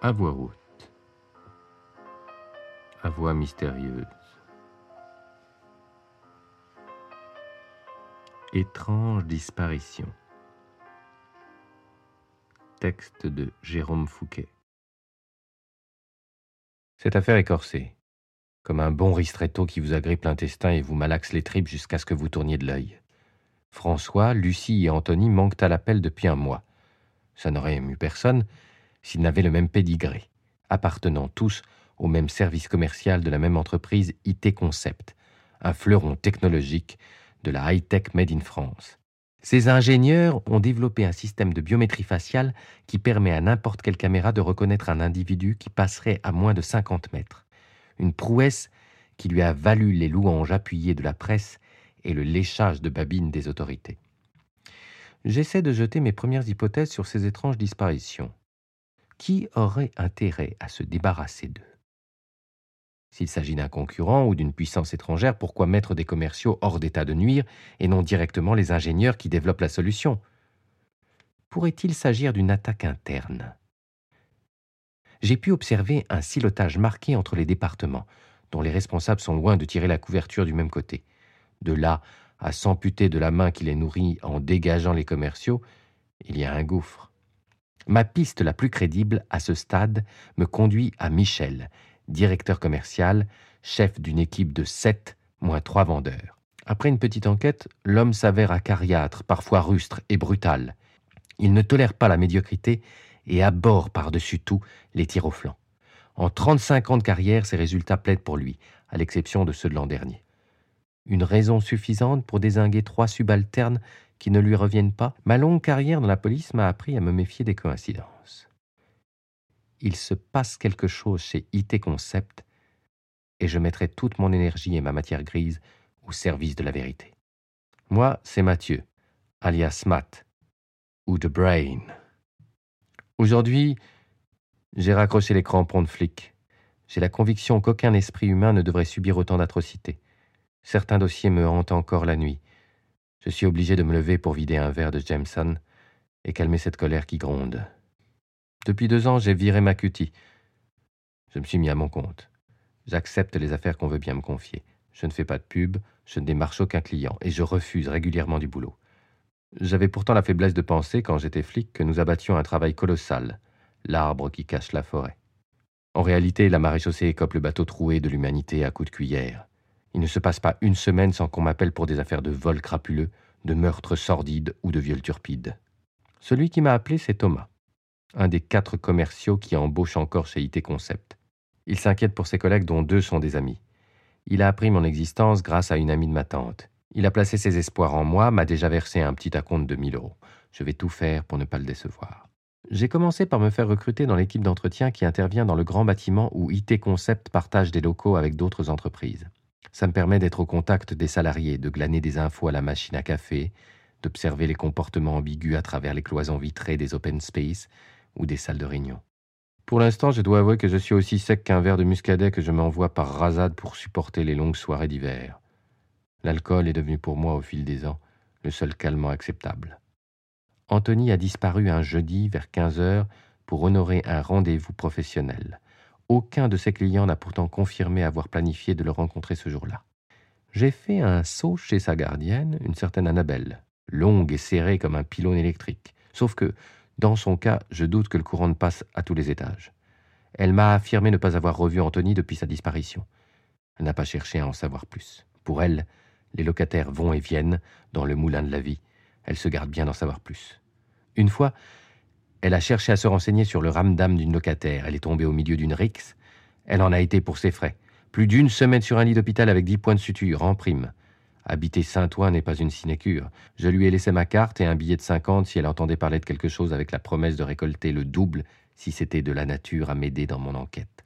à voix haute, à voix mystérieuse. Étrange disparition. Texte de Jérôme Fouquet. Cette affaire est corsée, comme un bon ristretto qui vous agrippe l'intestin et vous malaxe les tripes jusqu'à ce que vous tourniez de l'œil. François, Lucie et Anthony manquent à l'appel depuis un mois. Ça n'aurait ému personne, s'ils n'avaient le même pédigré, appartenant tous au même service commercial de la même entreprise IT Concept, un fleuron technologique de la high-tech made in France. Ces ingénieurs ont développé un système de biométrie faciale qui permet à n'importe quelle caméra de reconnaître un individu qui passerait à moins de 50 mètres. Une prouesse qui lui a valu les louanges appuyées de la presse et le léchage de babines des autorités. J'essaie de jeter mes premières hypothèses sur ces étranges disparitions. Qui aurait intérêt à se débarrasser d'eux? S'il s'agit d'un concurrent ou d'une puissance étrangère, pourquoi mettre des commerciaux hors d'état de nuire et non directement les ingénieurs qui développent la solution? Pourrait-il s'agir d'une attaque interne? J'ai pu observer un silotage marqué entre les départements, dont les responsables sont loin de tirer la couverture du même côté. De là à s'amputer de la main qui les nourrit en dégageant les commerciaux, il y a un gouffre. Ma piste la plus crédible à ce stade me conduit à Michel, directeur commercial, chef d'une équipe de sept moins trois vendeurs. Après une petite enquête, l'homme s'avère acariâtre, parfois rustre et brutal. Il ne tolère pas la médiocrité et aborde par-dessus tout les tirs au flanc. En 35 ans de carrière, ses résultats plaident pour lui, à l'exception de ceux de l'an dernier. Une raison suffisante pour désinguer trois subalternes qui ne lui reviennent pas, ma longue carrière dans la police m'a appris à me méfier des coïncidences. Il se passe quelque chose chez IT Concept et je mettrai toute mon énergie et ma matière grise au service de la vérité. Moi, c'est Mathieu, alias Matt, ou The Brain. Aujourd'hui, j'ai raccroché les crampons de flic. J'ai la conviction qu'aucun esprit humain ne devrait subir autant d'atrocités. Certains dossiers me hantent encore la nuit. Je suis obligé de me lever pour vider un verre de Jameson et calmer cette colère qui gronde. Depuis deux ans, j'ai viré ma cutie. Je me suis mis à mon compte. J'accepte les affaires qu'on veut bien me confier. Je ne fais pas de pub, je ne démarche aucun client et je refuse régulièrement du boulot. J'avais pourtant la faiblesse de penser, quand j'étais flic, que nous abattions un travail colossal, l'arbre qui cache la forêt. En réalité, la maréchaussée écope le bateau troué de l'humanité à coups de cuillère. Il ne se passe pas une semaine sans qu'on m'appelle pour des affaires de vol crapuleux, de meurtres sordides ou de viols turpides. Celui qui m'a appelé, c'est Thomas, un des quatre commerciaux qui embauchent encore chez IT Concept. Il s'inquiète pour ses collègues dont deux sont des amis. Il a appris mon existence grâce à une amie de ma tante. Il a placé ses espoirs en moi, m'a déjà versé un petit acompte de 1000 euros. Je vais tout faire pour ne pas le décevoir. J'ai commencé par me faire recruter dans l'équipe d'entretien qui intervient dans le grand bâtiment où IT Concept partage des locaux avec d'autres entreprises. Ça me permet d'être au contact des salariés, de glaner des infos à la machine à café, d'observer les comportements ambigus à travers les cloisons vitrées des open space ou des salles de réunion. Pour l'instant, je dois avouer que je suis aussi sec qu'un verre de muscadet que je m'envoie par rasade pour supporter les longues soirées d'hiver. L'alcool est devenu pour moi au fil des ans le seul calmant acceptable. Anthony a disparu un jeudi vers 15 heures pour honorer un rendez-vous professionnel. Aucun de ses clients n'a pourtant confirmé avoir planifié de le rencontrer ce jour-là. J'ai fait un saut chez sa gardienne, une certaine Annabelle, longue et serrée comme un pylône électrique. Sauf que, dans son cas, je doute que le courant ne passe à tous les étages. Elle m'a affirmé ne pas avoir revu Anthony depuis sa disparition. Elle n'a pas cherché à en savoir plus. Pour elle, les locataires vont et viennent dans le moulin de la vie. Elle se garde bien d'en savoir plus. Une fois, elle a cherché à se renseigner sur le ramdam d'une locataire. Elle est tombée au milieu d'une rixe. Elle en a été pour ses frais. Plus d'une semaine sur un lit d'hôpital avec dix points de suture, en prime. Habiter Saint-Ouen n'est pas une sinécure. Je lui ai laissé ma carte et un billet de cinquante si elle entendait parler de quelque chose avec la promesse de récolter le double si c'était de la nature à m'aider dans mon enquête.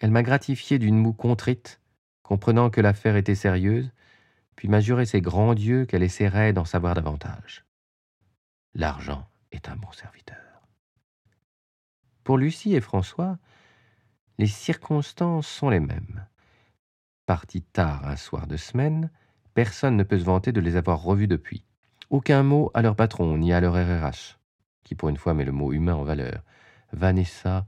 Elle m'a gratifié d'une moue contrite, comprenant que l'affaire était sérieuse, puis m'a juré ses grands dieux qu'elle essaierait d'en savoir davantage. L'argent est un bon serviteur. Pour Lucie et François, les circonstances sont les mêmes. Partis tard un soir de semaine, personne ne peut se vanter de les avoir revus depuis. Aucun mot à leur patron ni à leur RRH, qui pour une fois met le mot humain en valeur. Vanessa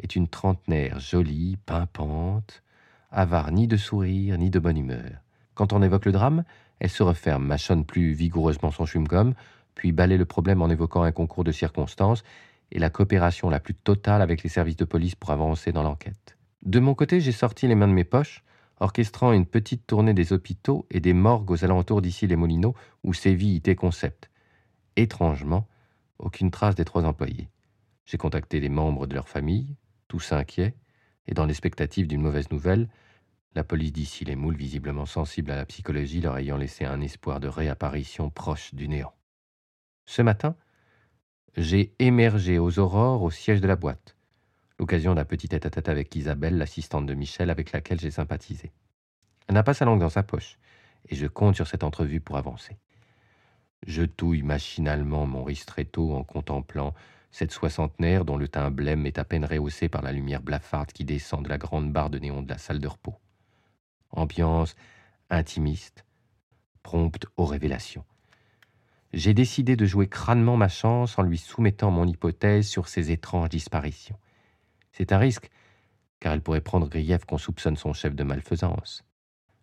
est une trentenaire jolie, pimpante, avare ni de sourire ni de bonne humeur. Quand on évoque le drame, elle se referme, mâchonne plus vigoureusement son chewing-gum, puis balaye le problème en évoquant un concours de circonstances et la coopération la plus totale avec les services de police pour avancer dans l'enquête. De mon côté, j'ai sorti les mains de mes poches, orchestrant une petite tournée des hôpitaux et des morgues aux alentours d'ici les Molineaux où sévit IT Concept. Étrangement, aucune trace des trois employés. J'ai contacté les membres de leur famille, tous inquiets, et dans l'expectative d'une mauvaise nouvelle, la police d'ici les moules, visiblement sensible à la psychologie, leur ayant laissé un espoir de réapparition proche du néant. Ce matin, j'ai émergé aux aurores au siège de la boîte, l'occasion d'un petit tête-à-tête avec Isabelle, l'assistante de Michel, avec laquelle j'ai sympathisé. Elle n'a pas sa langue dans sa poche, et je compte sur cette entrevue pour avancer. Je touille machinalement mon ristretto en contemplant cette soixantenaire dont le teint blême est à peine rehaussé par la lumière blafarde qui descend de la grande barre de néon de la salle de repos. Ambiance intimiste, prompte aux révélations. J'ai décidé de jouer crânement ma chance en lui soumettant mon hypothèse sur ses étranges disparitions. C'est un risque, car elle pourrait prendre grief qu'on soupçonne son chef de malfaisance.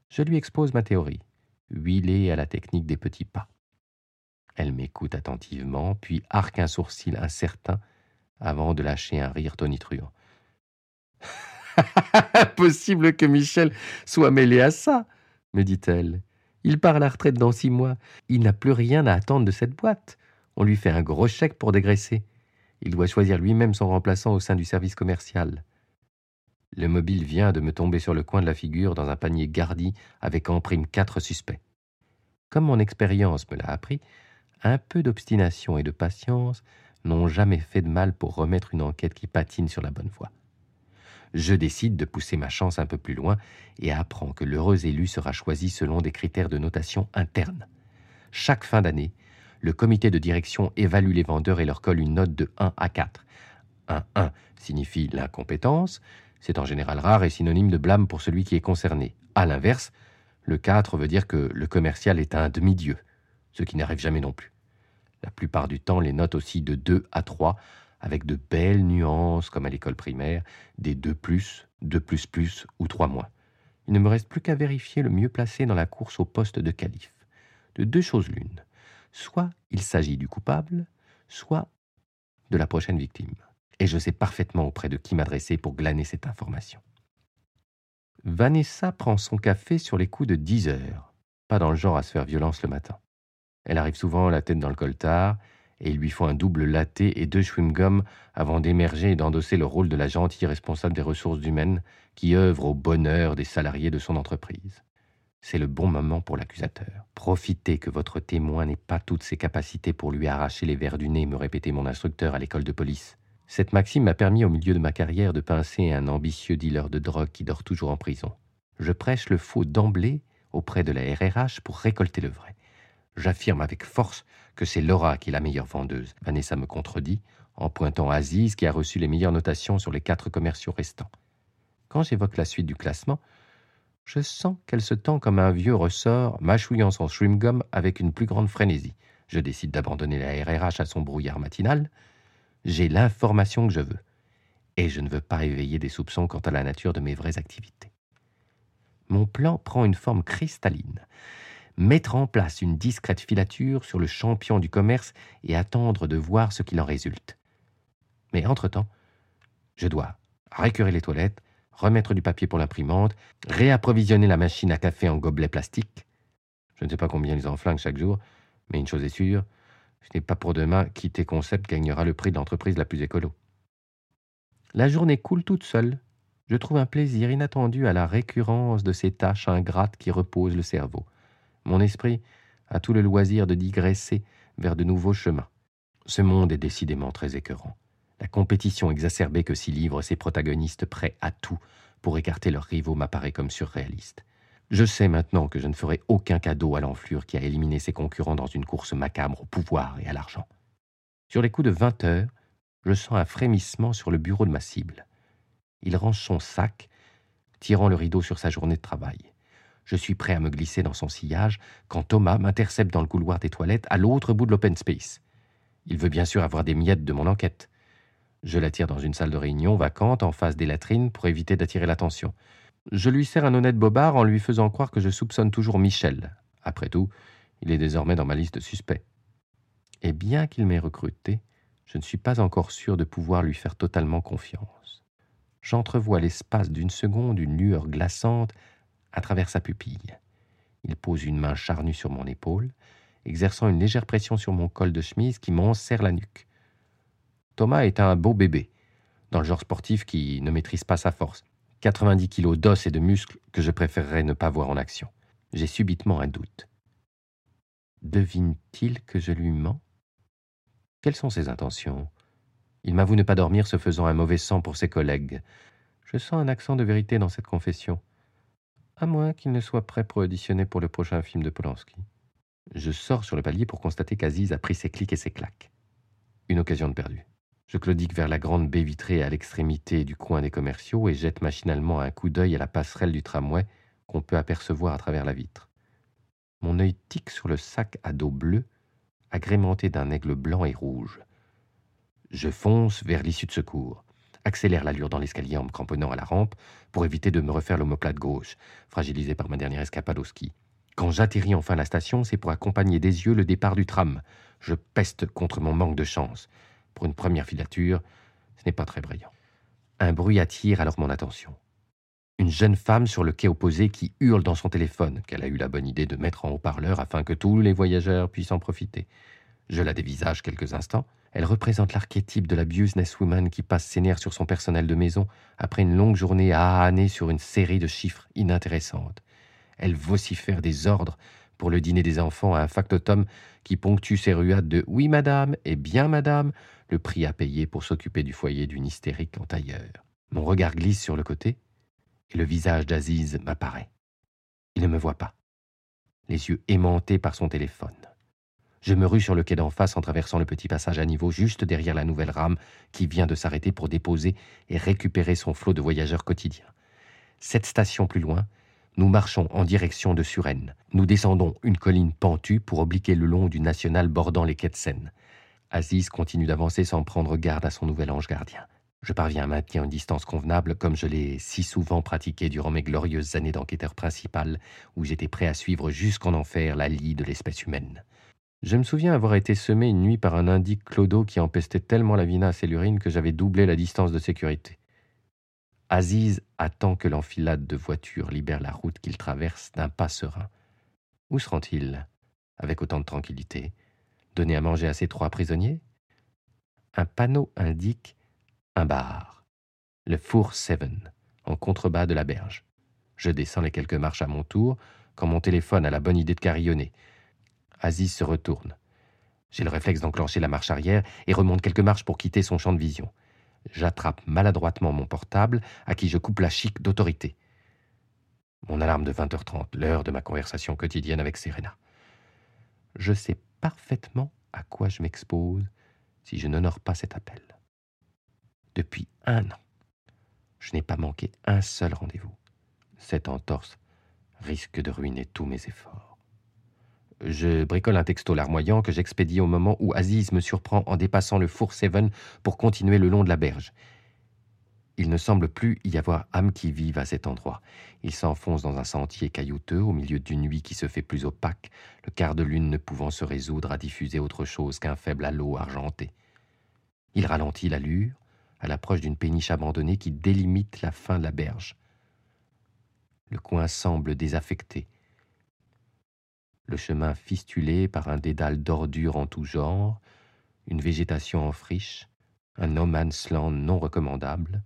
Je lui expose ma théorie, huilée à la technique des petits pas. Elle m'écoute attentivement, puis arque un sourcil incertain avant de lâcher un rire tonitruant. Impossible que Michel soit mêlé à ça, me dit-elle. Il part à la retraite dans six mois. Il n'a plus rien à attendre de cette boîte. On lui fait un gros chèque pour dégraisser. Il doit choisir lui-même son remplaçant au sein du service commercial. Le mobile vient de me tomber sur le coin de la figure dans un panier gardi avec en prime quatre suspects. Comme mon expérience me l'a appris, un peu d'obstination et de patience n'ont jamais fait de mal pour remettre une enquête qui patine sur la bonne voie. Je décide de pousser ma chance un peu plus loin et apprends que l'heureux élu sera choisi selon des critères de notation interne. Chaque fin d'année, le comité de direction évalue les vendeurs et leur colle une note de 1 à 4. Un 1 signifie l'incompétence, c'est en général rare et synonyme de blâme pour celui qui est concerné. À l'inverse, le 4 veut dire que le commercial est un demi-dieu, ce qui n'arrive jamais non plus. La plupart du temps, les notes aussi de 2 à 3, avec de belles nuances, comme à l'école primaire, des 2 plus, 2 plus plus ou 3 moins. Il ne me reste plus qu'à vérifier le mieux placé dans la course au poste de calife. De deux choses l'une. Soit il s'agit du coupable, soit de la prochaine victime. Et je sais parfaitement auprès de qui m'adresser pour glaner cette information. Vanessa prend son café sur les coups de 10 heures, pas dans le genre à se faire violence le matin. Elle arrive souvent la tête dans le coltard, et il lui faut un double latte et deux chewing-gums avant d'émerger et d'endosser le rôle de la gentille responsable des ressources humaines qui œuvre au bonheur des salariés de son entreprise. C'est le bon moment pour l'accusateur. Profitez que votre témoin n'ait pas toutes ses capacités pour lui arracher les vers du nez, me répétait mon instructeur à l'école de police. Cette maxime m'a permis au milieu de ma carrière de pincer un ambitieux dealer de drogue qui dort toujours en prison. Je prêche le faux d'emblée auprès de la RRH pour récolter le vrai. J'affirme avec force que c'est Laura qui est la meilleure vendeuse. Vanessa me contredit en pointant Aziz qui a reçu les meilleures notations sur les quatre commerciaux restants. Quand j'évoque la suite du classement, je sens qu'elle se tend comme un vieux ressort, mâchouillant son chewing-gum avec une plus grande frénésie. Je décide d'abandonner la RRH à son brouillard matinal. J'ai l'information que je veux. Et je ne veux pas éveiller des soupçons quant à la nature de mes vraies activités. Mon plan prend une forme cristalline mettre en place une discrète filature sur le champion du commerce et attendre de voir ce qu'il en résulte. Mais entre-temps, je dois récurer les toilettes, remettre du papier pour l'imprimante, réapprovisionner la machine à café en gobelet plastique. Je ne sais pas combien ils en flinguent chaque jour, mais une chose est sûre, ce n'est pas pour demain quitter Concept gagnera le prix de l'entreprise la plus écolo. La journée coule toute seule. Je trouve un plaisir inattendu à la récurrence de ces tâches ingrates qui reposent le cerveau. Mon esprit a tout le loisir de digresser vers de nouveaux chemins. Ce monde est décidément très écœurant. La compétition exacerbée que s'y livrent ces protagonistes prêts à tout pour écarter leurs rivaux m'apparaît comme surréaliste. Je sais maintenant que je ne ferai aucun cadeau à l'enflure qui a éliminé ses concurrents dans une course macabre au pouvoir et à l'argent. Sur les coups de vingt heures, je sens un frémissement sur le bureau de ma cible. Il range son sac, tirant le rideau sur sa journée de travail. Je suis prêt à me glisser dans son sillage quand Thomas m'intercepte dans le couloir des toilettes à l'autre bout de l'open space. Il veut bien sûr avoir des miettes de mon enquête. Je l'attire dans une salle de réunion vacante en face des latrines pour éviter d'attirer l'attention. Je lui sers un honnête bobard en lui faisant croire que je soupçonne toujours Michel. Après tout, il est désormais dans ma liste de suspects. Et bien qu'il m'ait recruté, je ne suis pas encore sûr de pouvoir lui faire totalement confiance. J'entrevois l'espace d'une seconde une lueur glaçante à travers sa pupille. Il pose une main charnue sur mon épaule, exerçant une légère pression sur mon col de chemise qui m'en serre la nuque. Thomas est un beau bébé, dans le genre sportif qui ne maîtrise pas sa force. 90 kilos d'os et de muscles que je préférerais ne pas voir en action. J'ai subitement un doute. Devine-t-il que je lui mens? Quelles sont ses intentions? Il m'avoue ne pas dormir, se faisant un mauvais sang pour ses collègues. Je sens un accent de vérité dans cette confession. À moins qu'il ne soit prêt pour auditionner pour le prochain film de Polanski. Je sors sur le palier pour constater qu'Aziz a pris ses clics et ses claques. Une occasion de perdue. Je claudique vers la grande baie vitrée à l'extrémité du coin des commerciaux et jette machinalement un coup d'œil à la passerelle du tramway qu'on peut apercevoir à travers la vitre. Mon œil tique sur le sac à dos bleu, agrémenté d'un aigle blanc et rouge. Je fonce vers l'issue de secours, accélère l'allure dans l'escalier en me cramponnant à la rampe pour éviter de me refaire l'omoplate gauche, fragilisé par ma dernière escapade au ski. Quand j'atterris enfin à la station, c'est pour accompagner des yeux le départ du tram. Je peste contre mon manque de chance. Pour une première filature, ce n'est pas très brillant. Un bruit attire alors mon attention. Une jeune femme sur le quai opposé qui hurle dans son téléphone, qu'elle a eu la bonne idée de mettre en haut-parleur afin que tous les voyageurs puissent en profiter. Je la dévisage quelques instants. Elle représente l'archétype de la businesswoman qui passe ses nerfs sur son personnel de maison après une longue journée à âner sur une série de chiffres inintéressantes. Elle vocifère des ordres pour le dîner des enfants à un factotum qui ponctue ses ruades de Oui, madame, et bien, madame, le prix à payer pour s'occuper du foyer d'une hystérique en tailleur. Mon regard glisse sur le côté, et le visage d'Aziz m'apparaît. Il ne me voit pas, les yeux aimantés par son téléphone. Je me rue sur le quai d'en face en traversant le petit passage à niveau juste derrière la nouvelle rame qui vient de s'arrêter pour déposer et récupérer son flot de voyageurs quotidiens. Cette station plus loin, nous marchons en direction de Suresnes. Nous descendons une colline pentue pour obliquer le long du national bordant les quais de Seine. Aziz continue d'avancer sans prendre garde à son nouvel ange gardien. Je parviens à maintenir une distance convenable comme je l'ai si souvent pratiqué durant mes glorieuses années d'enquêteur principal où j'étais prêt à suivre jusqu'en enfer la lie de l'espèce humaine. Je me souviens avoir été semé une nuit par un indique clodo qui empestait tellement la vinasse et l'urine que j'avais doublé la distance de sécurité. Aziz attend que l'enfilade de voitures libère la route qu'il traverse d'un pas serein. Où se rend-il avec autant de tranquillité Donner à manger à ses trois prisonniers? Un panneau indique un bar, le Four Seven, en contrebas de la berge. Je descends les quelques marches à mon tour quand mon téléphone a la bonne idée de carillonner. Aziz se retourne. J'ai le réflexe d'enclencher la marche arrière et remonte quelques marches pour quitter son champ de vision. J'attrape maladroitement mon portable, à qui je coupe la chic d'autorité. Mon alarme de 20h30, l'heure de ma conversation quotidienne avec Serena. Je sais parfaitement à quoi je m'expose si je n'honore pas cet appel. Depuis un an, je n'ai pas manqué un seul rendez-vous. Cette entorse risque de ruiner tous mes efforts. Je bricole un texto larmoyant que j'expédie au moment où Aziz me surprend en dépassant le four Seven pour continuer le long de la berge. Il ne semble plus y avoir âme qui vive à cet endroit. Il s'enfonce dans un sentier caillouteux au milieu d'une nuit qui se fait plus opaque, le quart de lune ne pouvant se résoudre à diffuser autre chose qu'un faible halo argenté. Il ralentit l'allure à l'approche d'une péniche abandonnée qui délimite la fin de la berge. Le coin semble désaffecté, le chemin fistulé par un dédale d'ordures en tout genre, une végétation en friche, un no man's land non recommandable.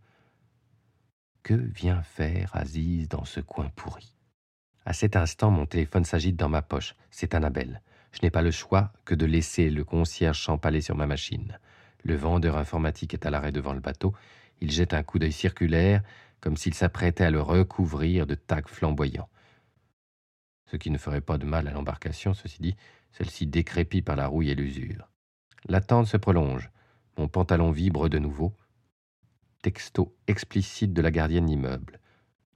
Que vient faire Aziz dans ce coin pourri? À cet instant, mon téléphone s'agite dans ma poche. C'est Annabelle. Je n'ai pas le choix que de laisser le concierge champaler sur ma machine. Le vendeur informatique est à l'arrêt devant le bateau. Il jette un coup d'œil circulaire, comme s'il s'apprêtait à le recouvrir de tags flamboyants ce qui ne ferait pas de mal à l'embarcation, ceci dit, celle-ci décrépit par la rouille et l'usure. L'attente se prolonge. Mon pantalon vibre de nouveau. Texto explicite de la gardienne d'immeuble.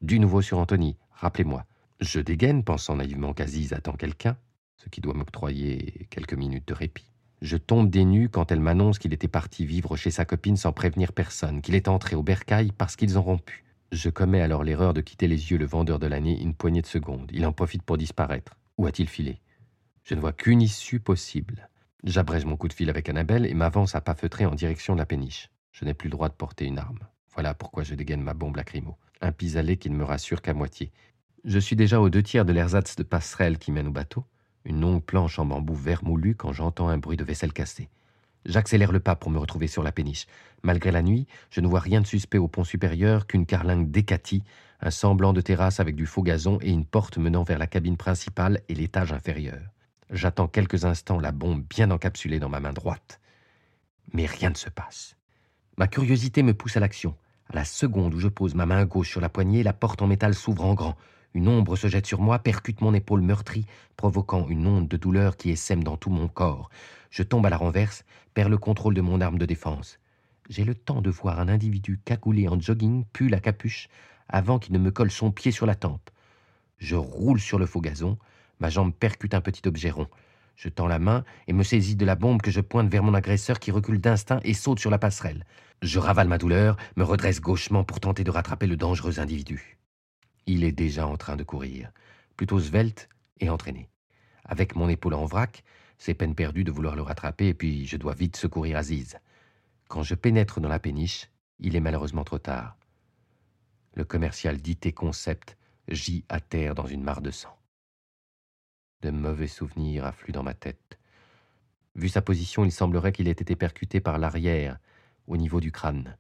Du nouveau sur Anthony, rappelez-moi. Je dégaine, pensant naïvement qu'Aziz attend quelqu'un, ce qui doit m'octroyer quelques minutes de répit. Je tombe des nues quand elle m'annonce qu'il était parti vivre chez sa copine sans prévenir personne, qu'il est entré au bercail parce qu'ils ont rompu. Je commets alors l'erreur de quitter les yeux le vendeur de l'année une poignée de secondes. Il en profite pour disparaître. Où a-t-il filé? Je ne vois qu'une issue possible. J'abrège mon coup de fil avec Annabelle et m'avance à pas feutrer en direction de la péniche. Je n'ai plus le droit de porter une arme. Voilà pourquoi je dégaine ma bombe lacrymo. Un pis-aller qui ne me rassure qu'à moitié. Je suis déjà aux deux tiers de l'ersatz de passerelle qui mène au bateau, une longue planche en bambou vermoulu quand j'entends un bruit de vaisselle cassée. J'accélère le pas pour me retrouver sur la péniche. Malgré la nuit, je ne vois rien de suspect au pont supérieur qu'une carlingue décatie, un semblant de terrasse avec du faux gazon et une porte menant vers la cabine principale et l'étage inférieur. J'attends quelques instants la bombe bien encapsulée dans ma main droite. Mais rien ne se passe. Ma curiosité me pousse à l'action. À la seconde où je pose ma main gauche sur la poignée, la porte en métal s'ouvre en grand. Une ombre se jette sur moi, percute mon épaule meurtrie, provoquant une onde de douleur qui essaime dans tout mon corps. Je tombe à la renverse, perds le contrôle de mon arme de défense. J'ai le temps de voir un individu cagoulé en jogging, pull à capuche, avant qu'il ne me colle son pied sur la tempe. Je roule sur le faux gazon, Ma jambe percute un petit objet rond. Je tends la main et me saisis de la bombe que je pointe vers mon agresseur qui recule d'instinct et saute sur la passerelle. Je ravale ma douleur, me redresse gauchement pour tenter de rattraper le dangereux individu. Il est déjà en train de courir, plutôt svelte et entraîné. Avec mon épaule en vrac, c'est peine perdue de vouloir le rattraper et puis je dois vite secourir Aziz. Quand je pénètre dans la péniche, il est malheureusement trop tard. Le commercial d'IT Concept gît à terre dans une mare de sang. De mauvais souvenirs affluent dans ma tête. Vu sa position, il semblerait qu'il ait été percuté par l'arrière, au niveau du crâne.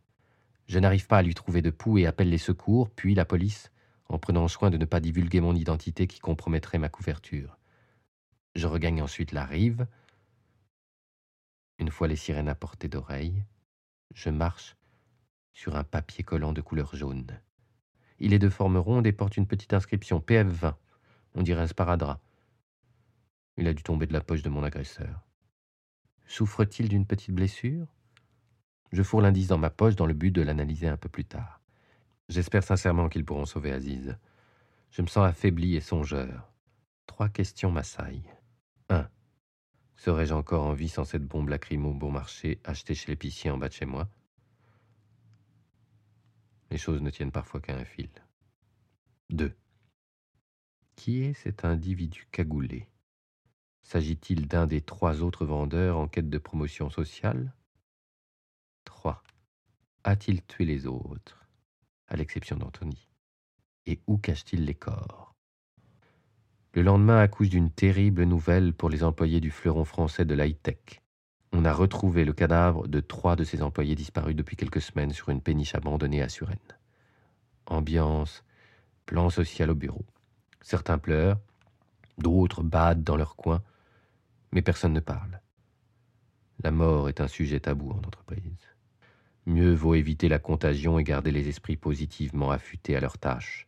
Je n'arrive pas à lui trouver de pouls et appelle les secours, puis la police, en prenant soin de ne pas divulguer mon identité qui compromettrait ma couverture. Je regagne ensuite la rive. Une fois les sirènes à portée d'oreille, je marche sur un papier collant de couleur jaune. Il est de forme ronde et porte une petite inscription PF20. On dirait un sparadrap. Il a dû tomber de la poche de mon agresseur. Souffre-t-il d'une petite blessure? Je fourre l'indice dans ma poche dans le but de l'analyser un peu plus tard. J'espère sincèrement qu'ils pourront sauver Aziz. Je me sens affaibli et songeur. Trois questions m'assaillent. 1. Serais-je encore en vie sans cette bombe lacrymo bon marché achetée chez l'épicier en bas de chez moi? Les choses ne tiennent parfois qu'à un fil. 2. Qui est cet individu cagoulé? S'agit-il d'un des trois autres vendeurs en quête de promotion sociale? 3. A-t-il tué les autres, à l'exception d'Anthony Et où cache-t-il les corps? Le lendemain accouche d'une terrible nouvelle pour les employés du fleuron français de l'high-tech. On a retrouvé le cadavre de trois de ces employés disparus depuis quelques semaines sur une péniche abandonnée à Suresnes. Ambiance, plan social au bureau. Certains pleurent, d'autres badent dans leur coin, mais personne ne parle. La mort est un sujet tabou en entreprise. Mieux vaut éviter la contagion et garder les esprits positivement affûtés à leurs tâches.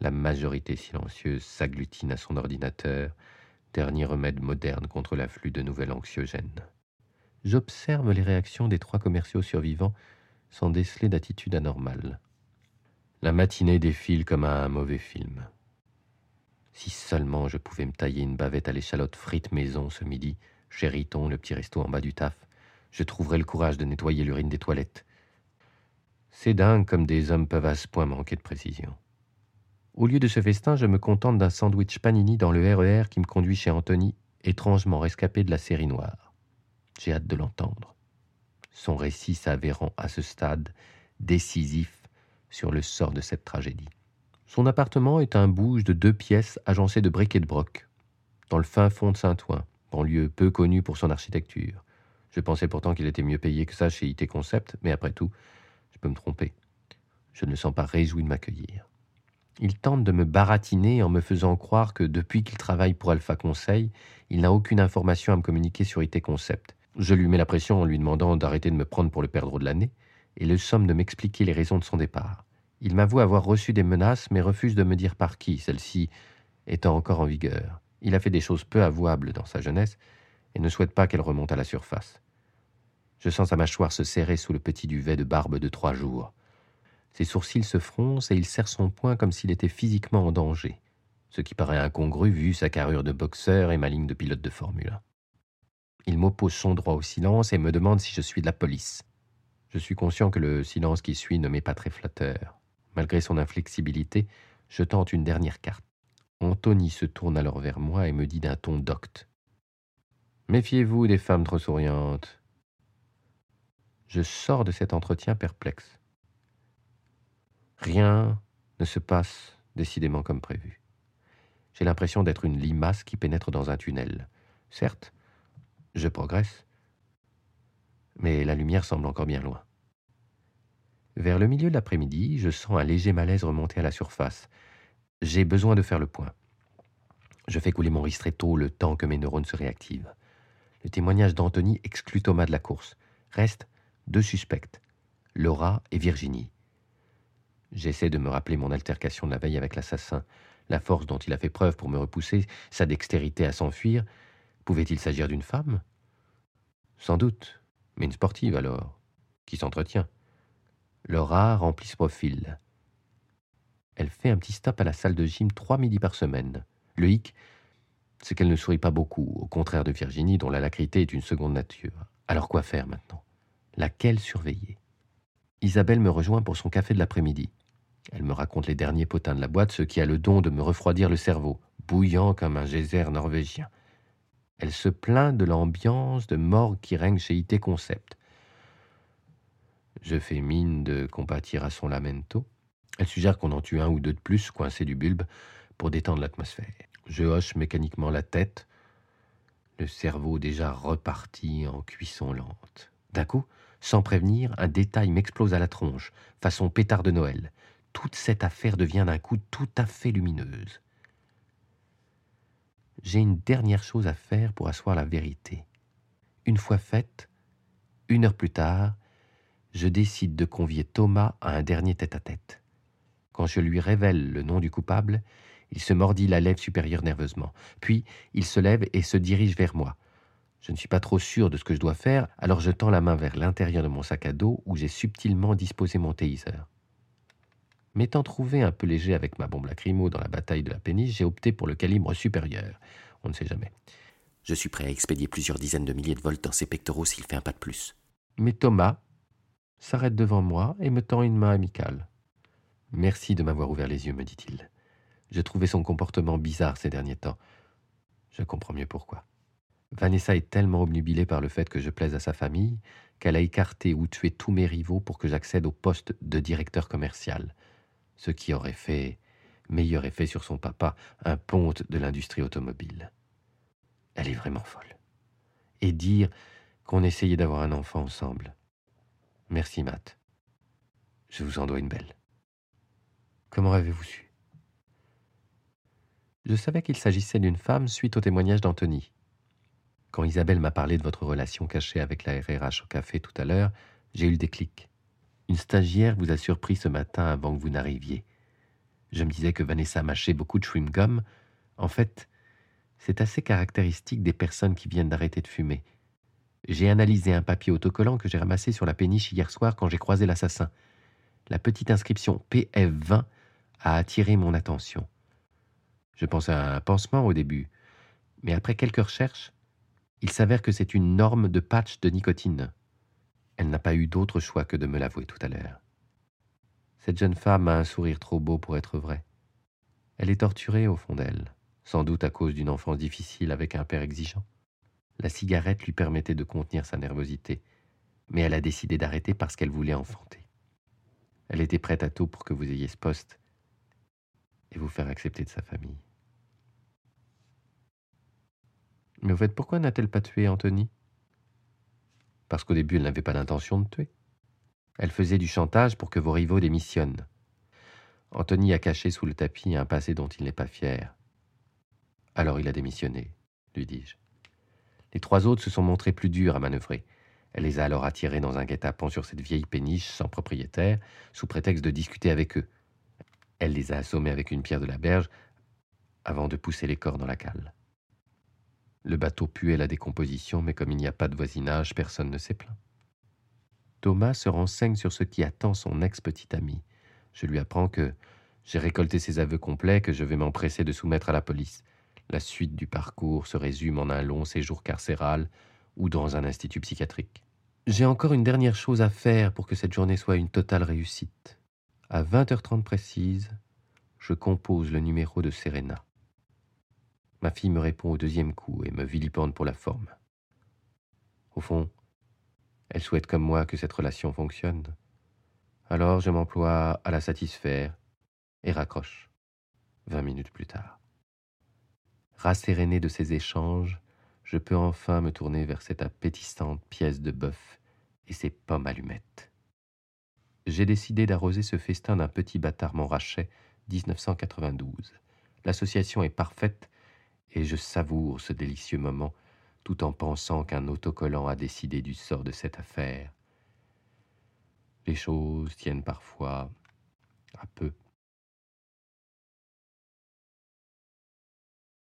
La majorité silencieuse s'agglutine à son ordinateur, dernier remède moderne contre l'afflux de nouvelles anxiogènes. J'observe les réactions des trois commerciaux survivants sans déceler d'attitude anormale. La matinée défile comme un mauvais film. Si seulement je pouvais me tailler une bavette à l'échalote frite maison ce midi, chez Riton, le petit resto en bas du taf, je trouverais le courage de nettoyer l'urine des toilettes. C'est dingue comme des hommes peuvent à ce point manquer de précision. Au lieu de ce festin, je me contente d'un sandwich panini dans le RER e qui me conduit chez Anthony, étrangement rescapé de la série noire. J'ai hâte de l'entendre. Son récit s'avérant à ce stade décisif sur le sort de cette tragédie. Son appartement est un bouge de deux pièces agencé de briques et de broc, dans le fin fond de Saint-Ouen, banlieue peu connue pour son architecture. Je pensais pourtant qu'il était mieux payé que ça chez IT Concept, mais après tout, je peux me tromper. Je ne sens pas réjoui de m'accueillir. Il tente de me baratiner en me faisant croire que depuis qu'il travaille pour Alpha Conseil, il n'a aucune information à me communiquer sur IT Concept. Je lui mets la pression en lui demandant d'arrêter de me prendre pour le perdreau de l'année et le somme de m'expliquer les raisons de son départ. Il m'avoue avoir reçu des menaces, mais refuse de me dire par qui, celles-ci étant encore en vigueur. Il a fait des choses peu avouables dans sa jeunesse et ne souhaite pas qu'elles remontent à la surface. Je sens sa mâchoire se serrer sous le petit duvet de barbe de trois jours. Ses sourcils se froncent et il serre son poing comme s'il était physiquement en danger, ce qui paraît incongru vu sa carrure de boxeur et ma ligne de pilote de Formule 1. Il m'oppose son droit au silence et me demande si je suis de la police. Je suis conscient que le silence qui suit ne m'est pas très flatteur. Malgré son inflexibilité, je tente une dernière carte. Anthony se tourne alors vers moi et me dit d'un ton docte. Méfiez-vous des femmes trop souriantes. Je sors de cet entretien perplexe. Rien ne se passe décidément comme prévu. J'ai l'impression d'être une limace qui pénètre dans un tunnel. Certes, je progresse, mais la lumière semble encore bien loin. Vers le milieu de l'après-midi, je sens un léger malaise remonter à la surface. J'ai besoin de faire le point. Je fais couler mon ristretto le temps que mes neurones se réactivent. Le témoignage d'Anthony exclut Thomas de la course. Restent deux suspects, Laura et Virginie. J'essaie de me rappeler mon altercation de la veille avec l'assassin, la force dont il a fait preuve pour me repousser, sa dextérité à s'enfuir. Pouvait-il s'agir d'une femme? Sans doute, mais une sportive alors, qui s'entretient? Laura remplit ce profil. Elle fait un petit stop à la salle de gym trois midis par semaine. Le hic, c'est qu'elle ne sourit pas beaucoup, au contraire de Virginie, dont la lacrité est une seconde nature. Alors quoi faire maintenant? Laquelle surveiller? Isabelle me rejoint pour son café de l'après-midi. Elle me raconte les derniers potins de la boîte, ce qui a le don de me refroidir le cerveau, bouillant comme un geyser norvégien. Elle se plaint de l'ambiance de morgue qui règne chez IT Concept. Je fais mine de compatir à son lamento. Elle suggère qu'on en tue un ou deux de plus, coincés du bulbe, pour détendre l'atmosphère. Je hoche mécaniquement la tête, le cerveau déjà reparti en cuisson lente. D'un coup, sans prévenir, un détail m'explose à la tronche, façon pétard de Noël. Toute cette affaire devient d'un coup tout à fait lumineuse. J'ai une dernière chose à faire pour asseoir la vérité. Une fois faite, une heure plus tard, je décide de convier Thomas à un dernier tête-à-tête. Quand je lui révèle le nom du coupable, il se mordit la lèvre supérieure nerveusement. Puis il se lève et se dirige vers moi. Je ne suis pas trop sûr de ce que je dois faire, alors je tends la main vers l'intérieur de mon sac à dos où j'ai subtilement disposé mon taser. M'étant trouvé un peu léger avec ma bombe lacrymo dans la bataille de la péniche, j'ai opté pour le calibre supérieur. On ne sait jamais. Je suis prêt à expédier plusieurs dizaines de milliers de volts dans ses pectoraux s'il fait un pas de plus. Mais Thomas s'arrête devant moi et me tend une main amicale. Merci de m'avoir ouvert les yeux, me dit-il. Je trouvais son comportement bizarre ces derniers temps. Je comprends mieux pourquoi. Vanessa est tellement obnubilée par le fait que je plaise à sa famille qu'elle a écarté ou tué tous mes rivaux pour que j'accède au poste de directeur commercial, ce qui aurait fait meilleur effet sur son papa, un ponte de l'industrie automobile. Elle est vraiment folle. Et dire qu'on essayait d'avoir un enfant ensemble. Merci, Matt. Je vous en dois une belle. Comment avez-vous su? Je savais qu'il s'agissait d'une femme suite au témoignage d'Anthony. Quand Isabelle m'a parlé de votre relation cachée avec la RRH au café tout à l'heure, j'ai eu le déclic. Une stagiaire vous a surpris ce matin avant que vous n'arriviez. Je me disais que Vanessa mâchait beaucoup de chewing-gum. En fait, c'est assez caractéristique des personnes qui viennent d'arrêter de fumer. J'ai analysé un papier autocollant que j'ai ramassé sur la péniche hier soir quand j'ai croisé l'assassin. La petite inscription PF20 a attiré mon attention. Je pensais à un pansement au début, mais après quelques recherches, il s'avère que c'est une norme de patch de nicotine. Elle n'a pas eu d'autre choix que de me l'avouer tout à l'heure. Cette jeune femme a un sourire trop beau pour être vrai. Elle est torturée au fond d'elle, sans doute à cause d'une enfance difficile avec un père exigeant. La cigarette lui permettait de contenir sa nervosité, mais elle a décidé d'arrêter parce qu'elle voulait enfanter. Elle était prête à tout pour que vous ayez ce poste et vous faire accepter de sa famille. Mais au fait, pourquoi n'a-t-elle pas tué Anthony? Parce qu'au début, elle n'avait pas l'intention de tuer. Elle faisait du chantage pour que vos rivaux démissionnent. Anthony a caché sous le tapis un passé dont il n'est pas fier. Alors il a démissionné, lui dis-je. Les trois autres se sont montrés plus durs à manœuvrer. Elle les a alors attirés dans un guet-apens sur cette vieille péniche sans propriétaire, sous prétexte de discuter avec eux. Elle les a assommés avec une pierre de la berge avant de pousser les corps dans la cale. Le bateau puait la décomposition, mais comme il n'y a pas de voisinage, personne ne s'est plaint. Thomas se renseigne sur ce qui attend son ex-petite amie. Je lui apprends que j'ai récolté ses aveux complets, que je vais m'empresser de soumettre à la police. La suite du parcours se résume en un long séjour carcéral ou dans un institut psychiatrique. J'ai encore une dernière chose à faire pour que cette journée soit une totale réussite. À 20h30 précise, je compose le numéro de Serena. Ma fille me répond au deuxième coup et me vilipende pour la forme. Au fond, elle souhaite comme moi que cette relation fonctionne. Alors je m'emploie à la satisfaire et raccroche. Vingt minutes plus tard. Rasséréné de ces échanges, je peux enfin me tourner vers cette appétissante pièce de bœuf et ses pommes allumettes. J'ai décidé d'arroser ce festin d'un petit bâtard Montrachet 1992. L'association est parfaite et je savoure ce délicieux moment tout en pensant qu'un autocollant a décidé du sort de cette affaire. Les choses tiennent parfois à peu.